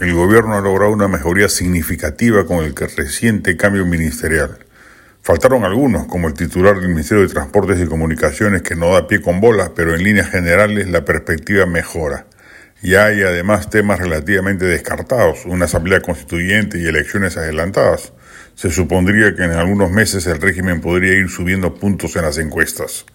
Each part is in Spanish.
El gobierno ha logrado una mejoría significativa con el reciente cambio ministerial. Faltaron algunos, como el titular del Ministerio de Transportes y Comunicaciones, que no da pie con bola, pero en líneas generales la perspectiva mejora. Ya hay además temas relativamente descartados, una asamblea constituyente y elecciones adelantadas. Se supondría que en algunos meses el régimen podría ir subiendo puntos en las encuestas.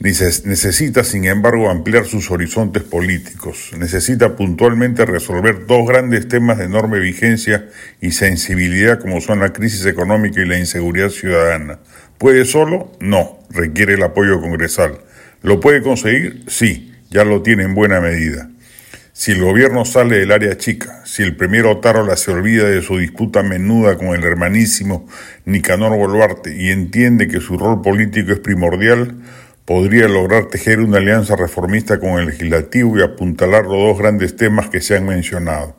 Necesita, sin embargo, ampliar sus horizontes políticos. Necesita puntualmente resolver dos grandes temas de enorme vigencia y sensibilidad como son la crisis económica y la inseguridad ciudadana. ¿Puede solo? No. Requiere el apoyo congresal. ¿Lo puede conseguir? Sí. Ya lo tiene en buena medida. Si el gobierno sale del área chica, si el primer Otárola se olvida de su disputa menuda con el hermanísimo Nicanor Boluarte y entiende que su rol político es primordial, podría lograr tejer una alianza reformista con el legislativo y apuntalar los dos grandes temas que se han mencionado.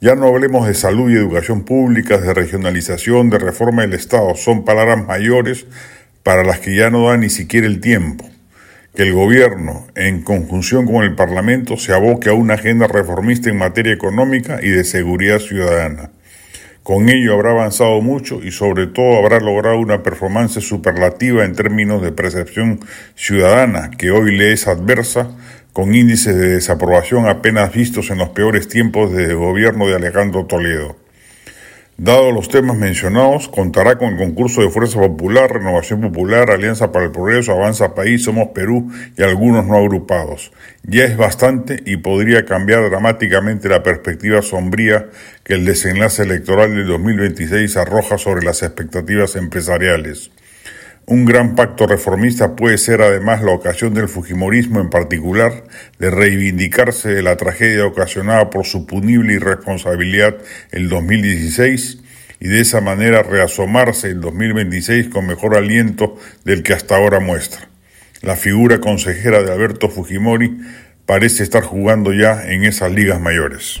Ya no hablemos de salud y educación pública, de regionalización, de reforma del Estado, son palabras mayores para las que ya no da ni siquiera el tiempo. Que el gobierno, en conjunción con el Parlamento, se aboque a una agenda reformista en materia económica y de seguridad ciudadana. Con ello habrá avanzado mucho y sobre todo habrá logrado una performance superlativa en términos de percepción ciudadana que hoy le es adversa con índices de desaprobación apenas vistos en los peores tiempos del gobierno de Alejandro Toledo. Dado los temas mencionados, contará con el concurso de Fuerza Popular, Renovación Popular, Alianza para el Progreso, Avanza País, Somos Perú y algunos no agrupados. Ya es bastante y podría cambiar dramáticamente la perspectiva sombría que el desenlace electoral del 2026 arroja sobre las expectativas empresariales. Un gran pacto reformista puede ser además la ocasión del Fujimorismo en particular de reivindicarse de la tragedia ocasionada por su punible irresponsabilidad el 2016 y de esa manera reasomarse el 2026 con mejor aliento del que hasta ahora muestra. La figura consejera de Alberto Fujimori parece estar jugando ya en esas ligas mayores.